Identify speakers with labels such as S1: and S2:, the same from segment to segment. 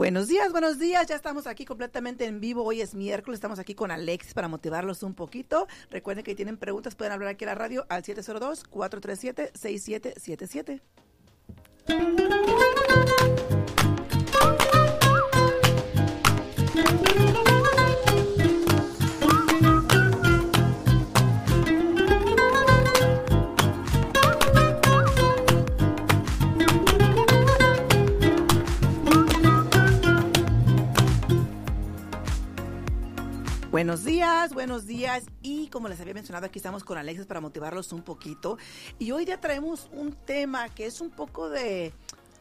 S1: Buenos días, buenos días. Ya estamos aquí completamente en vivo. Hoy es miércoles. Estamos aquí con Alexis para motivarlos un poquito. Recuerden que tienen preguntas, pueden hablar aquí a la radio al 702-437-6777. Buenos días, buenos días. Y como les había mencionado, aquí estamos con Alexis para motivarlos un poquito. Y hoy ya traemos un tema que es un poco de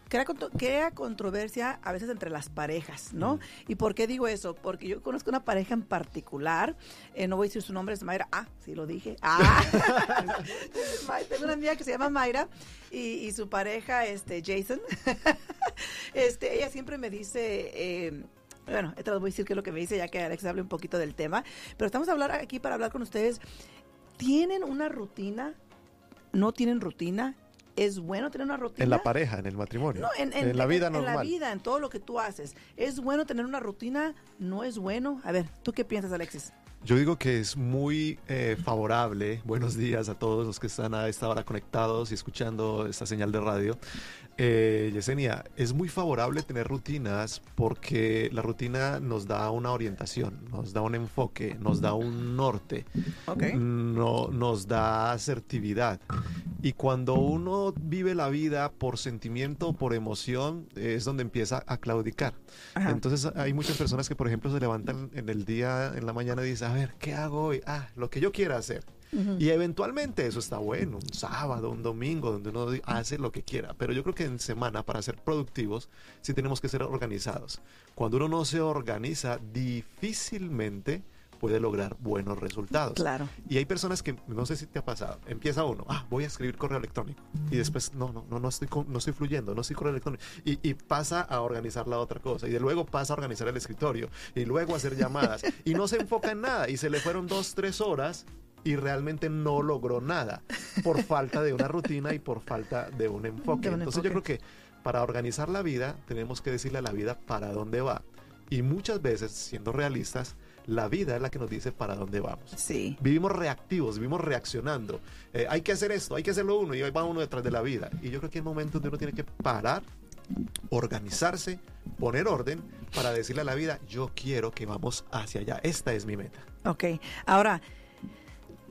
S1: crea, controversia a veces entre las parejas, ¿no? ¿Y por qué digo eso? Porque yo conozco una pareja en particular, eh, no voy a decir su nombre, es Mayra. Ah, sí lo dije. Ah, tengo una amiga que se llama Mayra y, su pareja, este, Jason. este, ella siempre me dice... Eh, bueno, les voy a decir qué es lo que me dice, ya que Alex hable un poquito del tema. Pero estamos a hablar aquí para hablar con ustedes. ¿Tienen una rutina? ¿No tienen rutina? ¿Es bueno tener una rutina?
S2: En la pareja, en el matrimonio. No, en, la vida normal.
S1: En la vida, en todo lo que tú haces. ¿Es bueno tener una rutina? ¿No es bueno? A ver, ¿tú qué piensas, Alexis?
S2: Yo digo que es muy eh, favorable. Buenos días a todos los que están a esta hora conectados y escuchando esta señal de radio. Eh, Yesenia, es muy favorable tener rutinas porque la rutina nos da una orientación, nos da un enfoque, nos da un norte, no, nos da asertividad. Y cuando uno vive la vida por sentimiento, por emoción, es donde empieza a claudicar. Entonces hay muchas personas que, por ejemplo, se levantan en el día, en la mañana y dicen, a ver, ¿qué hago hoy? Ah, lo que yo quiera hacer. Y eventualmente eso está bueno, un sábado, un domingo, donde uno hace lo que quiera. Pero yo creo que en semana, para ser productivos, sí tenemos que ser organizados. Cuando uno no se organiza, difícilmente puede lograr buenos resultados.
S1: Claro.
S2: Y hay personas que, no sé si te ha pasado, empieza uno, ah, voy a escribir correo electrónico. Y después, no, no, no, no estoy, no estoy fluyendo, no estoy correo electrónico. Y, y, pasa a organizar la otra cosa. Y de luego pasa a organizar el escritorio. Y luego a hacer llamadas. y no se enfoca en nada. Y se le fueron dos, tres horas y realmente no logró nada por falta de una rutina y por falta de un enfoque. Entonces yo creo que para organizar la vida tenemos que decirle a la vida para dónde va. Y muchas veces, siendo realistas, la vida es la que nos dice para dónde vamos.
S1: Sí.
S2: Vivimos reactivos, vivimos reaccionando. Eh, hay que hacer esto, hay que hacerlo uno y ahí va uno detrás de la vida. Y yo creo que hay momentos donde uno tiene que parar, organizarse, poner orden para decirle a la vida, yo quiero que vamos hacia allá. Esta es mi meta.
S1: Ok. Ahora,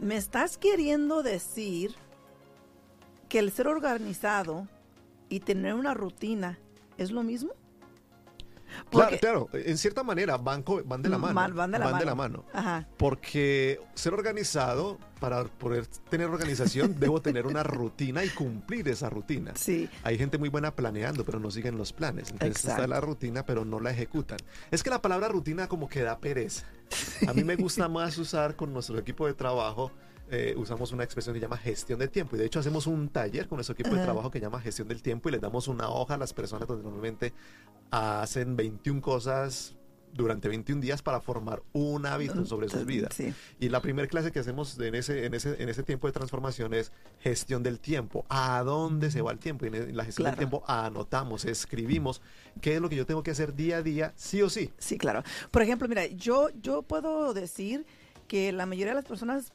S1: ¿Me estás queriendo decir que el ser organizado y tener una rutina es lo mismo?
S2: Claro, claro, en cierta manera van, van de la mano.
S1: Van, de la mano.
S2: De la mano. Porque ser organizado, para poder tener organización, debo tener una rutina y cumplir esa rutina.
S1: Sí.
S2: Hay gente muy buena planeando, pero no siguen los planes. Entonces está la rutina, pero no la ejecutan. Es que la palabra rutina como que da pereza. A mí me gusta más usar con nuestro equipo de trabajo. Eh, usamos una expresión que llama gestión de tiempo y de hecho hacemos un taller con nuestro equipo de trabajo que llama gestión del tiempo y les damos una hoja a las personas donde normalmente hacen 21 cosas durante 21 días para formar un hábito sobre sus vidas. Y la primera clase que hacemos en ese, en, ese, en ese tiempo de transformación es gestión del tiempo. ¿A dónde se va el tiempo? Y en la gestión del tiempo anotamos, escribimos qué es lo que yo tengo que hacer día a día, sí o sí.
S1: Sí, claro. Por ejemplo, mira, yo, yo puedo decir que la mayoría de las personas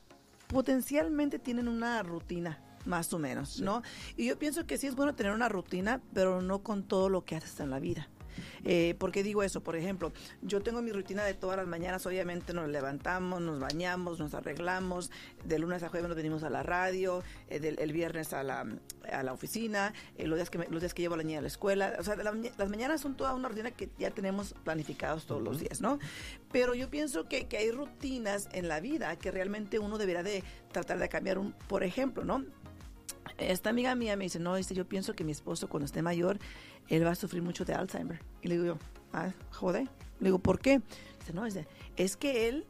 S1: potencialmente tienen una rutina más o menos, ¿no? Y yo pienso que sí es bueno tener una rutina, pero no con todo lo que haces en la vida. Eh, ¿Por qué digo eso? Por ejemplo, yo tengo mi rutina de todas las mañanas, obviamente nos levantamos, nos bañamos, nos arreglamos, de lunes a jueves nos venimos a la radio, eh, el viernes a la, a la oficina, eh, los, días que los días que llevo a la niña a la escuela, o sea, las mañanas son toda una rutina que ya tenemos planificados todos los días, ¿no? Pero yo pienso que, que hay rutinas en la vida que realmente uno debería de tratar de cambiar, un, por ejemplo, ¿no? Esta amiga mía me dice, no, dice, yo pienso que mi esposo cuando esté mayor, él va a sufrir mucho de Alzheimer. Y le digo yo, ah, joder. Le digo, ¿por qué? Dice, no, dice, es que él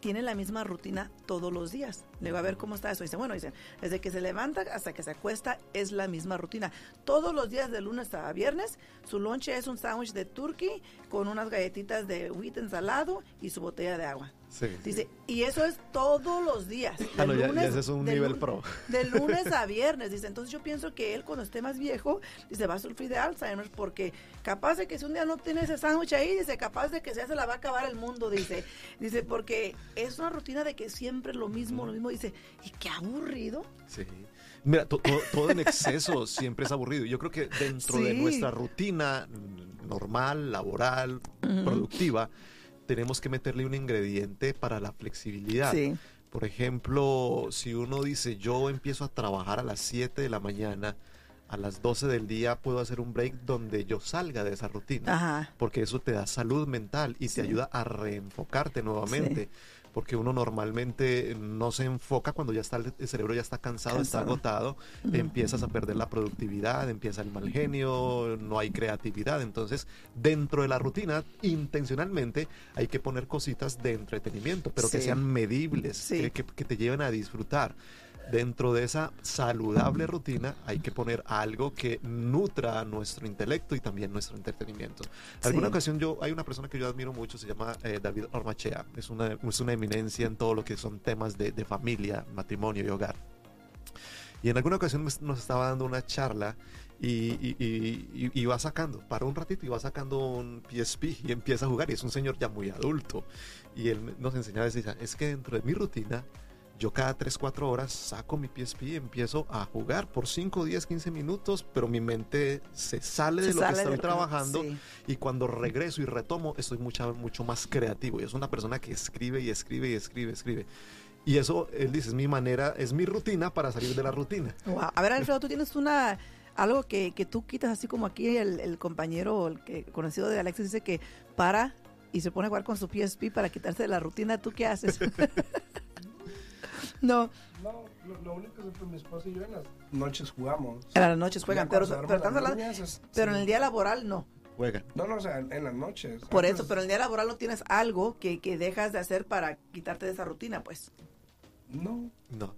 S1: tiene la misma rutina todos los días. Le digo, a ver cómo está eso. Dice, bueno, dice, desde que se levanta hasta que se acuesta es la misma rutina. Todos los días de lunes a viernes, su lonche es un sándwich de turkey con unas galletitas de wheat ensalado y su botella de agua. Dice, y eso es todos los días.
S2: Ah, ese es un nivel pro.
S1: De lunes a viernes, dice. Entonces yo pienso que él cuando esté más viejo, dice, va a sufrir de Alzheimer porque capaz de que si un día no tiene ese sándwich ahí, dice, capaz de que ya se la va a acabar el mundo, dice. Dice, porque es una rutina de que siempre lo mismo, lo mismo. Dice, y qué aburrido.
S2: Sí. Mira, todo en exceso siempre es aburrido. Yo creo que dentro de nuestra rutina normal, laboral, productiva, tenemos que meterle un ingrediente para la flexibilidad. Por ejemplo, si uno dice yo empiezo a trabajar a las 7 de la mañana, a las 12 del día puedo hacer un break donde yo salga de esa rutina, porque eso te da salud mental y te ayuda a reenfocarte nuevamente porque uno normalmente no se enfoca cuando ya está el cerebro ya está cansado, está agotado, empiezas a perder la productividad, empieza el mal genio, no hay creatividad. Entonces, dentro de la rutina, intencionalmente hay que poner cositas de entretenimiento, pero que sean medibles, que te lleven a disfrutar dentro de esa saludable rutina hay que poner algo que nutra nuestro intelecto y también nuestro entretenimiento. En alguna ocasión yo, hay una persona que yo admiro mucho, se llama eh, David Ormachea, es una, es una eminencia en todo lo que son temas de, familia, matrimonio y hogar. Y en alguna ocasión nos estaba dando una charla y, y, va sacando, para un ratito y va sacando un PSP y empieza a jugar y es un señor ya muy adulto. Y él nos enseñaba a decir, es que dentro de mi rutina yo cada 3, 4 horas saco mi PSP y empiezo a jugar por 5, 10, 15 minutos, pero mi mente se sale de lo que estoy trabajando y cuando regreso y retomo estoy mucho, mucho más creativo. Y es una persona que escribe y escribe y escribe, escribe. Y eso, él dice, es mi manera, es mi rutina para salir de la rutina.
S1: A ver, Alfredo, tú tienes una algo que, que tú quitas así como aquí el, el compañero el que, conocido de Alexis dice que para y se pone a jugar con su PSP para quitarse de la rutina. ¿Tú qué haces?
S3: No. No, lo, único es que mi esposa y yo en las noches jugamos.
S1: En las noches juegan, pero, pero, en el día laboral no.
S2: Juegan.
S3: No, no, o sea, en las noches.
S1: Por eso, pero en el día laboral no tienes algo que, que dejas de hacer para quitarte de esa rutina, pues.
S3: No.
S2: No.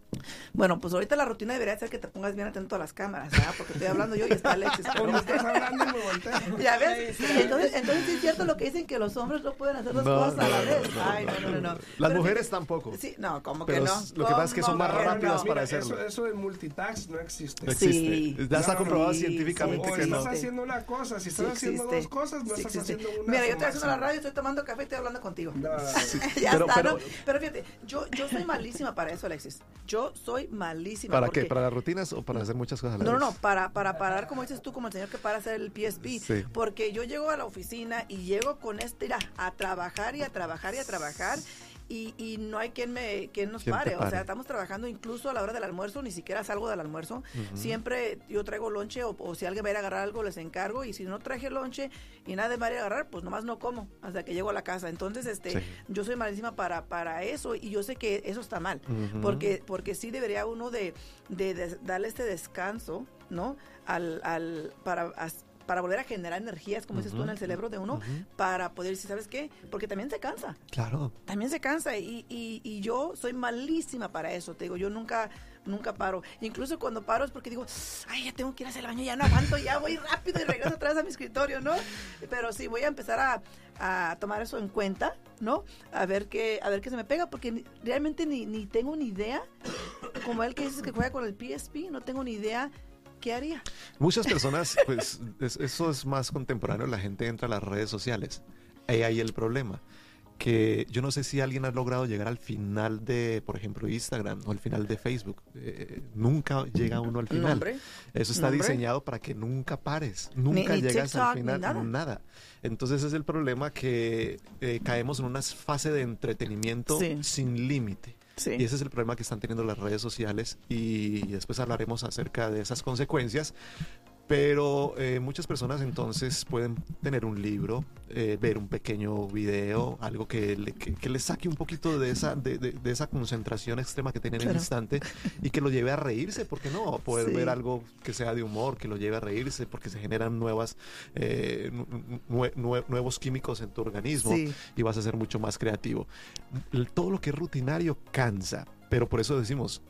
S1: Bueno, pues ahorita la rutina debería ser que te pongas bien atento a las cámaras, ¿verdad? Porque estoy hablando yo y está Alexis.
S3: Como estás hablando me volteo.
S1: ¿Ya ves? Entonces, entonces es cierto lo que dicen que los hombres no pueden hacer dos cosas a la vez. Ay, no, no, no.
S2: Las mujeres tampoco.
S1: Sí, no, como que no.
S2: Lo que pasa es que son más rápidas para hacerlo.
S3: Eso, eso de multitask no existe.
S2: No existe. Sí. Ya está comprobado científicamente que no.
S3: estás haciendo una cosa, si estás haciendo dos cosas, no estás haciendo una.
S1: Mira, yo estoy haciendo la radio, estoy tomando café y estoy hablando contigo. ya está, ¿no? Pero fíjate, yo, yo soy malísima para eso, Alexis. Yo soy malísima.
S2: ¿Para qué? ¿Para las rutinas o para hacer muchas cosas?
S1: no, no, no, para, para parar, como dices tú, como el señor que para hacer el PSP. Porque yo llego a la oficina y llego con este, a trabajar y a trabajar y a trabajar y, y no hay quien me quien nos pare. O sea, estamos trabajando incluso a la hora del almuerzo, ni siquiera salgo del almuerzo. Siempre yo traigo lonche o, si alguien va a ir a agarrar algo, les encargo. Y si no traje lonche y nadie va a ir a agarrar, pues nomás no como hasta que llego a la casa. Entonces, este, yo soy malísima para, para eso y yo sé que eso está mal. Porque, porque sí debería uno de, de, darle este descanso, ¿no? Al, al, para para volver a generar energías, como dices tú, en el cerebro de uno, para poder decir, ¿sabes qué? Porque también se cansa.
S2: Claro.
S1: También se cansa y, y, y yo soy malísima para eso, te digo, yo nunca nunca paro. Incluso cuando paro es porque digo, ay, ya tengo que ir a hacer el baño, ya no aguanto, ya voy rápido y regreso vez a mi escritorio, ¿no? Pero sí, voy a empezar a, a, tomar eso en cuenta, ¿no? A ver qué, a ver qué se me pega, porque realmente ni, ni tengo ni idea, como él que dices que juega con el PSP, no tengo ni idea ¿qué haría?
S2: Muchas personas, pues eso es más contemporáneo, la gente entra a las redes sociales. Ahí hay el problema. Que yo no sé si alguien ha logrado llegar al final de, por ejemplo, Instagram o al final de Facebook. Eh, nunca llega uno al final. Eso está diseñado para que nunca pares, nunca llegas al final, nada. Entonces es el problema que eh, caemos en una fase de entretenimiento sin límite. Y ese es el problema que están teniendo las redes sociales y después hablaremos acerca de esas consecuencias. Pero eh, muchas personas entonces pueden tener un libro, eh, ver un pequeño video, algo que, le, que, les saque un poquito de esa, de, de, esa concentración extrema que tienen en el instante y que lo lleve a reírse, porque no? Poder ver algo que sea de humor, que lo lleve a reírse, porque se generan nuevas, eh, nuevos químicos en tu organismo y vas a ser mucho más creativo. Todo lo que es rutinario cansa, pero por eso decimos,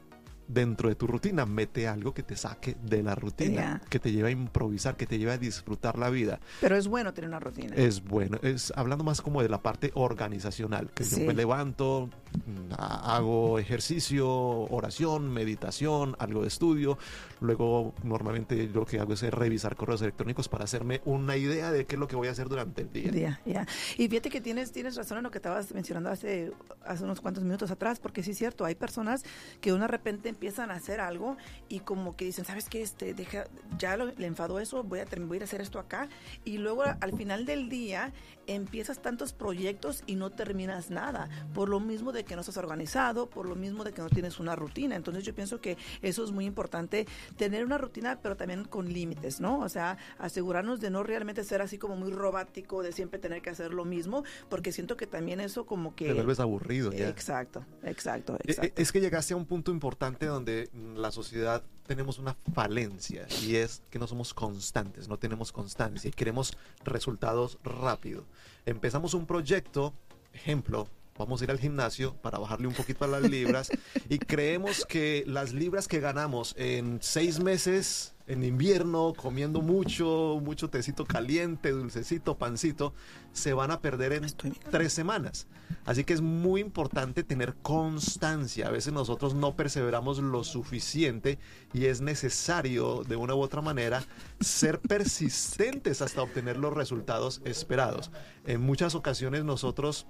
S2: dentro de tu rutina, mete algo que te saque de la rutina,
S1: Ya.
S2: que te lleve a improvisar, que te lleve a disfrutar la vida.
S1: Pero es bueno tener una rutina.
S2: Es bueno, es hablando más como de la parte organizacional, que
S1: Sí.
S2: yo me levanto, mm, ha- hago ejercicio, oración, meditación, algo de estudio, luego normalmente lo que hago es revisar correos electrónicos para hacerme una idea de qué es lo que voy a hacer durante el día.
S1: Ya, ya. Y fíjate que tienes, tienes razón en lo que estabas mencionando hace, hace unos cuantos minutos atrás, porque sí es cierto, hay personas que de repente empiezan a hacer algo y como que dicen, ¿sabes qué? Este, deja, ya lo- le enfadó eso, voy a, voy a hacer esto acá. Y luego al final del día empiezas tantos proyectos y no terminas nada, por lo mismo de que no estás organizado, por lo mismo de que no tienes una rutina. Entonces yo pienso que eso es muy importante, tener una rutina, pero también con límites, ¿no? O sea, asegurarnos de no realmente ser así como muy robático, de siempre tener que hacer lo mismo, porque siento que también eso como que...
S2: Te vuelves aburrido ya.
S1: Exacto, exacto,
S2: Eh, eh,
S1: exacto.
S2: Es que llegaste a un punto importante donde mm, la sociedad tenemos una falencia y es que no somos constantes, no tenemos constancia y queremos resultados rápido. Empezamos un proyecto, ejemplo, vamos a ir al gimnasio para bajarle un poquito a las libras y creemos que las libras que ganamos en seis meses en invierno, comiendo mucho, mucho tecito caliente, dulcecito, pancito, se van a perder en tres semanas. Así que es muy importante tener constancia. A veces nosotros no perseveramos lo suficiente y es necesario, de una u otra manera, ser persistentes hasta obtener los resultados esperados. En muchas ocasiones nosotros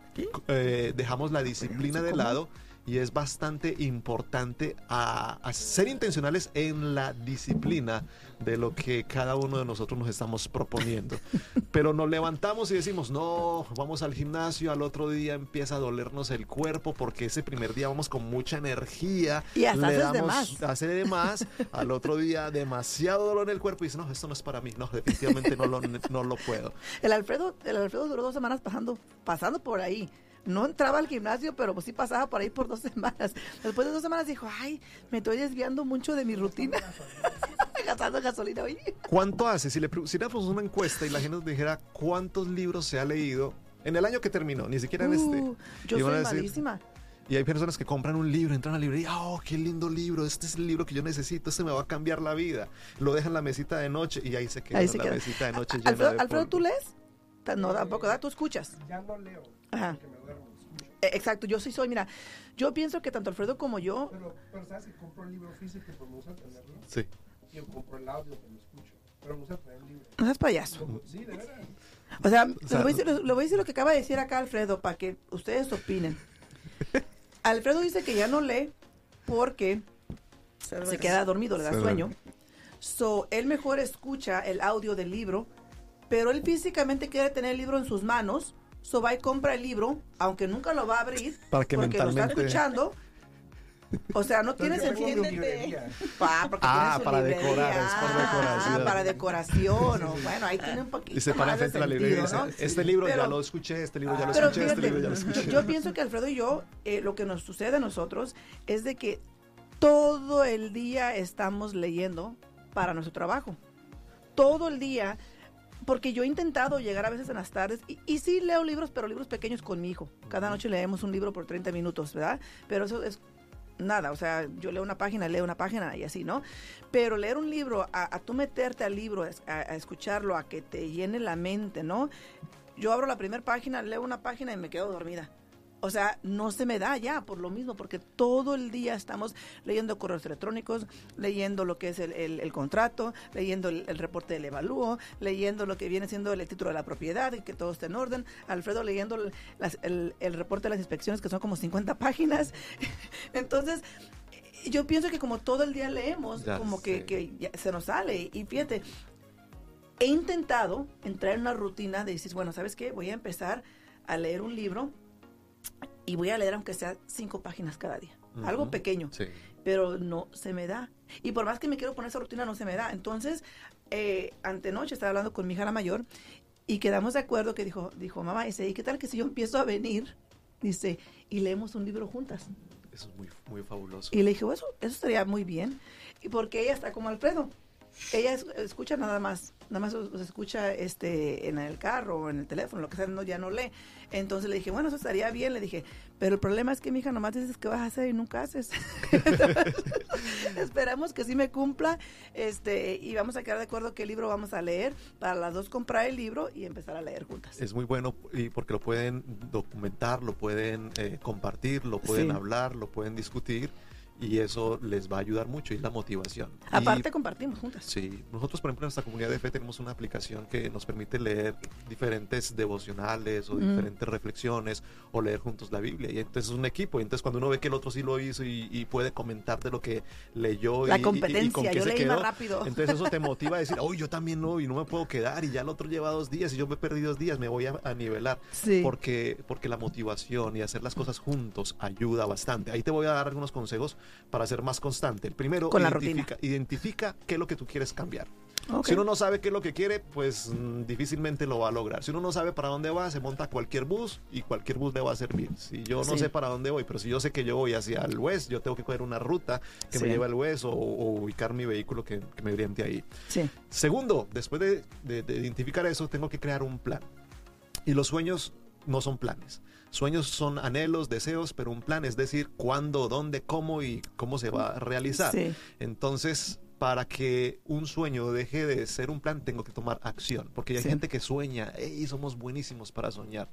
S2: eh, dejamos la disciplina de lado y es bastante importante a, a ser intencionales en la disciplina de lo que cada uno de nosotros nos estamos proponiendo. Pero nos levantamos y decimos, no, vamos al gimnasio, al otro día empieza a dolernos el cuerpo porque ese primer día vamos con mucha energía.
S1: Y hasta
S2: le
S1: haces de
S2: damos-
S1: más.
S2: Hace de más, al otro día demasiado dolor en el cuerpo y dice, no, esto no es para mí, no, definitivamente no lo, no lo puedo.
S1: El Alfredo, el Alfredo duró dos semanas pasando, pasando por ahí. No entraba al gimnasio, pero pues sí pasaba por ahí por dos semanas. Después de dos semanas dijo, ay, me estoy desviando mucho de mi rutina. Gastando gasolina hoy.
S2: ¿Cuánto hace? Si le pre- si le hacemos una encuesta y la gente nos dijera cuántos libros se ha leído en el año que terminó, ni siquiera en este.
S1: Uh, yo soy
S2: a decir-
S1: malísima.
S2: Y hay personas que compran un libro, entran a la librería, oh, qué lindo libro, este es el libro que yo necesito, este me va a cambiar la vida. Lo dejan en la mesita de noche y ahí se queda
S1: Ahí se
S2: la
S1: queda.
S2: mesita de noche llena
S1: Alfredo,
S2: de
S1: Alfredo. ¿tú lees? No, tampoco, ¿verdad? Tú escuchas.
S3: Ya no leo,
S1: Ajá.
S3: me duermo,
S1: Exacto, yo sí soy, mira, yo pienso que tanto Alfredo como yo,
S3: Pero, pero sabes que compro el libro físico, pues me gusta tenerlo.
S2: Sí.
S3: Y yo compro el audio, pues lo escucho. Pero me gusta tener el libro.
S1: no seas payaso.
S3: Como- Sí, de veras.
S1: O sea,
S2: sea,
S1: le, voy a decir, le voy a decir lo que acaba de decir acá Alfredo para que ustedes opinen. Alfredo dice que ya no lee porque se queda dormido, le da sueño. So, él mejor escucha el audio del libro, pero él físicamente quiere tener el libro en sus manos. So va y compra el libro, aunque nunca lo va a abrir,
S2: Para que
S1: porque lo está escuchando. O sea, no tiene
S3: yo
S1: sentido.
S3: librería.
S1: Ah, porque
S2: Ah, para
S1: librería.
S2: decorar, es por
S1: Ah,
S2: decoración.
S1: para decoración. o bueno, ahí tiene un poquito
S2: Y se para frente a la librería y
S1: sentido,
S2: dice,
S1: ¿no?
S2: este libro ya lo escuché, este libro ya lo escuché, este libro ya lo escuché.
S1: yo pienso que Alfredo y yo, eh, lo que nos sucede a nosotros es de que todo el día estamos leyendo para nuestro trabajo. Todo el día, porque yo he intentado llegar a veces en las tardes, y, y sí leo libros, pero libros pequeños con mi hijo. Cada noche leemos un libro por 30 minutos, ¿verdad? Pero eso es nada, o sea, yo leo una página, leo una página y así, ¿no? Pero leer un libro, a, a tú meterte al libro, a, a escucharlo, a que te llene la mente, ¿no? Yo abro la primera página, leo una página y me quedo dormida. O sea, no se me da ya por lo mismo, porque todo el día estamos leyendo correos electrónicos, leyendo lo que es el, el- el contrato, leyendo el, el reporte del evalúo, leyendo lo que viene siendo el título de la propiedad y que todo esté en orden. Alfredo leyendo el, las- el- el reporte de las inspecciones, que son como 50 páginas. Entonces, yo pienso que como todo el día leemos,
S2: Ya
S1: como que,
S2: sé.
S1: que ya se nos sale. Y fíjate, he intentado entrar en una rutina de decir, bueno, ¿sabes qué? Voy a empezar a leer un libro y voy a leer aunque sea cinco páginas cada día. Algo pequeño,
S2: Sí.
S1: pero no se me da. Y por más que me quiero poner esa rutina, no se me da. Entonces, eh, antenoche estaba hablando con mi hija la mayor y quedamos de acuerdo que dijo, dijo, mamá, dice, ¿y qué tal que si yo empiezo a venir? Dice, y leemos un libro juntas.
S2: Eso es muy, muy fabuloso.
S1: Y le dije, "Oh, eso, eso estaría muy bien. Y porque ella está como Alfredo. Ella es- escucha nada más, nada más os- os escucha este en el carro o en el teléfono, lo que sea, no, ya no lee. Entonces le dije, bueno, eso estaría bien, le dije, pero el problema es que mi hija nomás dices que vas a hacer y nunca haces. Esperamos que sí me cumpla, este, y vamos a quedar de acuerdo qué libro vamos a leer, para las dos comprar el libro y empezar a leer juntas.
S2: Es muy bueno y porque lo pueden documentar, lo pueden eh, compartir, lo pueden
S1: Sí.
S2: hablar, lo pueden discutir y eso les va a ayudar mucho y es la motivación. Y-
S1: Aparte compartimos juntas.
S2: Sí, nosotros por ejemplo en nuestra comunidad de fe tenemos una aplicación que nos permite leer diferentes devocionales o
S1: Mm.
S2: diferentes reflexiones o leer juntos la Biblia y entonces es un equipo y entonces cuando uno ve que el otro sí lo hizo y, y puede comentar de lo que leyó
S1: La
S2: y- y- y,
S1: competencia,
S2: con qué
S1: yo
S2: se
S1: leí
S2: quedó,
S1: más rápido.
S2: entonces eso te motiva a decir, oh yo también no y no me puedo quedar y ya el otro lleva dos días y yo me perdí dos días, me voy a, a nivelar
S1: Sí.
S2: porque, porque la motivación y hacer las cosas juntos ayuda bastante. Ahí te voy a dar algunos consejos para ser más constante. El primero,
S1: Con la
S2: identifica, identifica qué es lo que tú quieres cambiar. Si uno no sabe qué es lo que quiere, pues mm, difícilmente lo va a lograr. Si uno no sabe para dónde va, se monta cualquier bus y cualquier bus le va a servir. Si yo no
S1: Sí.
S2: sé para dónde voy, pero si yo sé que yo voy hacia el west, yo tengo que coger una ruta que me lleve al west o, o ubicar mi vehículo que, que me oriente ahí.
S1: Sí.
S2: Segundo, después de, de- de identificar eso, tengo que crear un plan. Y los sueños no son planes. Sueños son anhelos, deseos, pero un plan es decir cuándo, dónde, cómo y cómo se va a realizar.
S1: Sí.
S2: Entonces, para que un sueño deje de ser un plan, tengo que tomar acción. Porque hay
S1: Sí.
S2: gente que sueña, y somos buenísimos para soñar.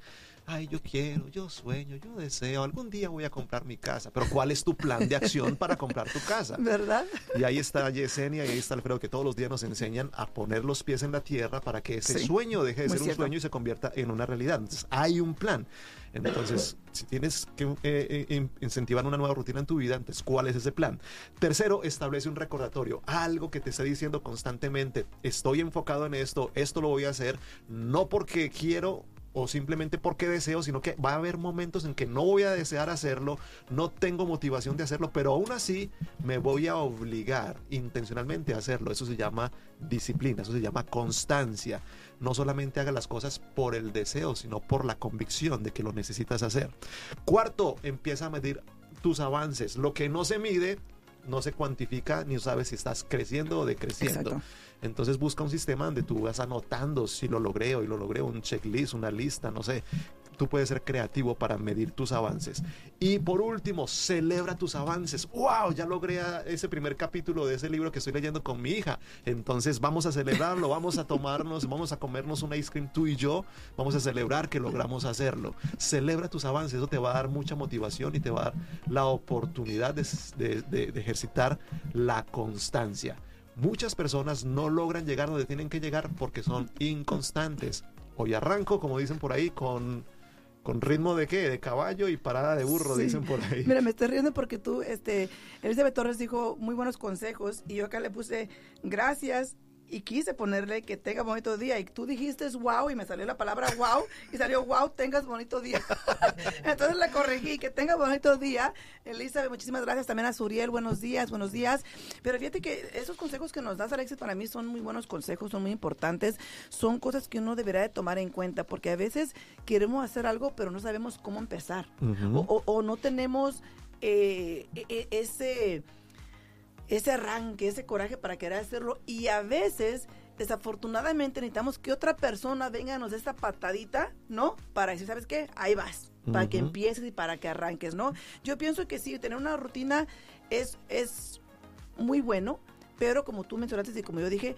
S2: Ay, yo quiero, yo sueño, yo deseo, algún día voy a comprar mi casa. Pero ¿cuál es tu plan de acción para comprar tu casa?
S1: ¿Verdad?
S2: Y ahí está Yesenia y ahí está Alfredo que todos los días nos enseñan a poner los pies en la tierra para que ese
S1: Sí,
S2: sueño deje de
S1: muy
S2: ser un sueño y se convierta en una realidad. Entonces hay un plan. Entonces, si tienes que eh, eh, in- incentivar una nueva rutina en tu vida, entonces, ¿cuál es ese plan? Tercero, establece un recordatorio, algo que te esté diciendo constantemente, estoy enfocado en esto, esto lo voy a hacer, no porque quiero o simplemente porque deseo, sino que va a haber momentos en que no voy a desear hacerlo, no tengo motivación de hacerlo, pero aún así me voy a obligar intencionalmente a hacerlo. Eso se llama disciplina, eso se llama constancia. No solamente haga las cosas por el deseo, sino por la convicción de que lo necesitas hacer. Cuarto, empieza a medir tus avances. Lo que no se mide, no se cuantifica ni sabes si estás creciendo o decreciendo.
S1: Exacto.
S2: Entonces busca un sistema donde tú vas anotando si lo logré o y lo logré, un checklist, una lista, no sé. Tú puedes ser creativo para medir tus avances. Y por último, celebra tus avances. ¡Wow! Ya logré a- ese primer capítulo de ese libro que estoy leyendo con mi hija. Entonces vamos a celebrarlo, vamos a tomarnos, vamos a comernos un ice cream tú y yo. Vamos a celebrar que logramos hacerlo. Celebra tus avances, eso te va a dar mucha motivación y te va a dar la oportunidad de ejercitar la constancia. Muchas personas no logran llegar donde tienen que llegar porque son inconstantes. Hoy arranco, como dicen por ahí, con, con ritmo de qué? De caballo y parada de burro,
S1: Sí.
S2: dicen por ahí.
S1: Mira, me estoy riendo porque tú, este, Elizabeth Torres dijo muy buenos consejos y yo acá le puse gracias y quise ponerle que tenga bonito día y tú dijiste wow y me salió la palabra wow y salió wow, tengas bonito día. Entonces la corregí, que tenga bonito día. Elizabeth, muchísimas gracias también a Suriel, buenos días, buenos días. Pero fíjate que esos consejos que nos das, Alexis, para mí son muy buenos consejos, son muy importantes, son cosas que uno deberá de tomar en cuenta porque a veces queremos hacer algo pero no sabemos cómo empezar o, o- o no tenemos eh, e- e- ese ese arranque, ese coraje para querer hacerlo y a veces desafortunadamente necesitamos que otra persona venga nos dé esta patadita, ¿no? Para decir, ¿sabes qué? Ahí vas, para que empieces y para que arranques, ¿no? Yo pienso que sí, tener una rutina es, es muy bueno, pero como tú mencionaste y como yo dije,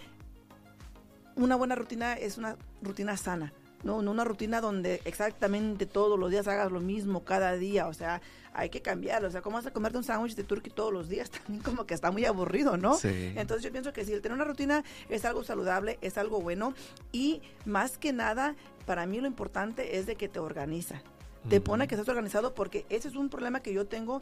S1: una buena rutina es una rutina sana. No, no una rutina donde exactamente todos los días hagas lo mismo cada día, o sea, hay que cambiarlo, o sea, ¿cómo vas a comerte un sándwich de turkey todos los días? También como que está muy aburrido, ¿no?
S2: Sí.
S1: Entonces yo pienso que sí, el tener una rutina es algo saludable, es algo bueno y más que nada, para mí lo importante es de que te organiza, te pone que estés organizado porque ese es un problema que yo tengo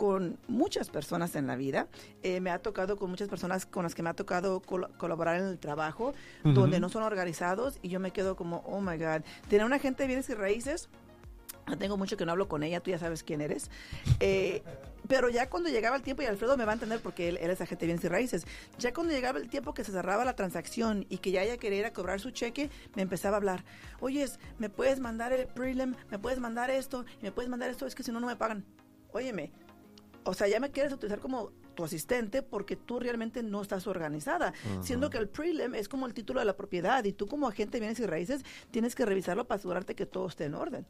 S1: con muchas personas en la vida. Eh, me ha tocado con muchas personas con las que me ha tocado col- colaborar en el trabajo,
S2: Ujú.
S1: donde no son organizados y yo me quedo como, oh my God. Tener una gente de bienes y raíces, no tengo mucho que no hablo con ella, tú ya sabes quién eres. Eh, pero ya cuando llegaba el tiempo, y Alfredo me va a entender porque él, él es agente de bienes y raíces, ya cuando llegaba el tiempo que se cerraba la transacción y que ya ella quería ir a cobrar su cheque, me empezaba a hablar. Oyes, ¿me puedes mandar el prelim? ¿Me puedes mandar esto? ¿Me puedes mandar esto? Es que si no, no me pagan. Óyeme, o sea, ya me quieres utilizar como tu asistente porque tú realmente no estás organizada. Siendo que el prelim es como el título de la propiedad y tú como agente de bienes y raíces tienes que revisarlo para asegurarte que todo esté en orden.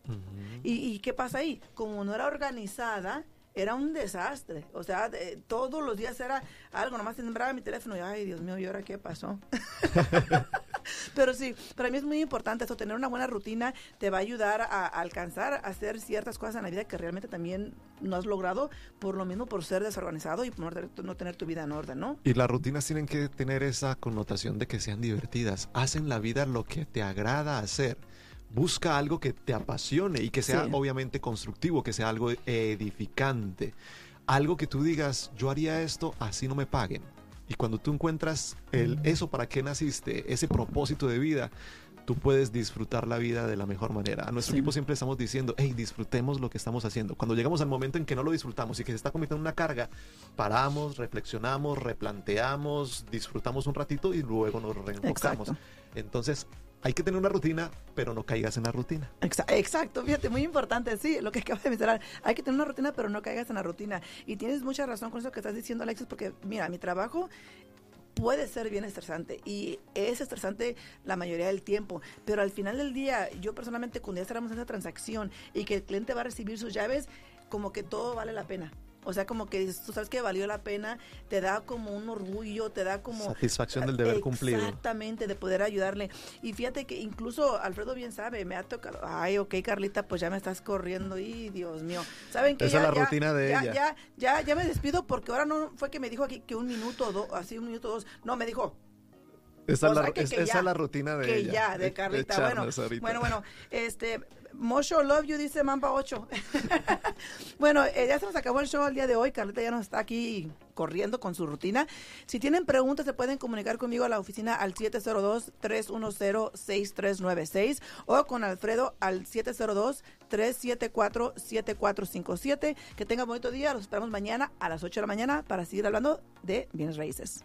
S1: ¿Y, ¿Y qué pasa ahí? Como no era organizada, era un desastre. O sea, todos los días era algo, nomás sembraba mi teléfono y, ay, Dios mío, ¿y ahora qué pasó? Pero sí, para mí es muy importante eso, tener una buena rutina te va a ayudar a, alcanzar a hacer ciertas cosas en la vida que realmente también no has logrado por lo mismo por ser desorganizado y por no tener tu vida en orden, ¿no?
S2: Y las rutinas tienen que tener esa connotación de que sean divertidas, hacen la vida lo que te agrada hacer busca algo que te apasione y que sea obviamente constructivo, que sea algo edificante. Algo que tú digas, yo haría esto, así no me paguen. Y cuando tú encuentras el, eso para qué naciste, ese propósito de vida, tú puedes disfrutar la vida de la mejor manera. A nuestro equipo siempre estamos diciendo, hey, disfrutemos lo que estamos haciendo. Cuando llegamos al momento en que no lo disfrutamos y que se está cometiendo una carga, paramos, reflexionamos, replanteamos, disfrutamos un ratito y luego nos reenfocamos. Entonces, hay que tener una rutina, pero no caigas en la rutina.
S1: Exacto, fíjate, muy importante, sí, lo que acabas de mencionar. Hay que tener una rutina, pero no caigas en la rutina. Y tienes mucha razón con eso que estás diciendo, Alexis, porque mira, mi trabajo puede ser bien estresante y es estresante la mayoría del tiempo, pero al final del día, yo personalmente cuando ya cerramos esa transacción y que el cliente va a recibir sus llaves, como que todo vale la pena. O sea, como que tú sabes que valió la pena, te da como un orgullo, te da como...
S2: Satisfacción del deber cumplido.
S1: Exactamente, de poder ayudarle. Y fíjate que incluso Alfredo bien sabe, me ha tocado, ay, ok, Carlita, pues ya me estás corriendo y Dios mío. ¿Saben que
S2: Esa es la rutina de
S1: ya,
S2: ella.
S1: Ya, ya, ya me despido porque ahora no fue que me dijo aquí que un minuto o dos, así un minuto o dos, no, me dijo,
S2: esa, es, la, esa es la rutina de
S1: que
S2: ella.
S1: ya, de Carlita. bueno, bueno, bueno, este, Mosho Love You dice Mamba 8. bueno, eh, ya se nos acabó el show el día de hoy. Carlita ya nos está aquí corriendo con su rutina. Si tienen preguntas, se pueden comunicar conmigo a la oficina al 702-310-6396 o con Alfredo al 702-374-7457. Que tengan bonito día. Los esperamos mañana a las 8 de la mañana para seguir hablando de bienes raíces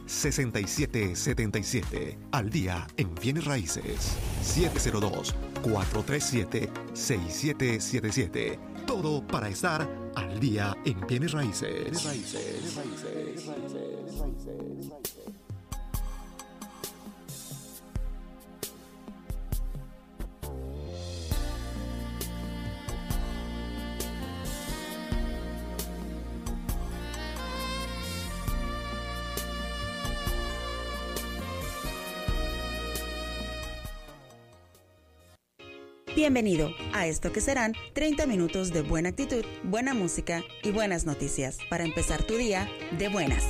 S4: 6777. Al día en bienes raíces. 702-437-6777. Todo para estar al día en bienes raíces. raíces.
S5: Bienvenido a esto que serán 30 minutos de buena actitud, buena música y buenas noticias para empezar tu día de buenas.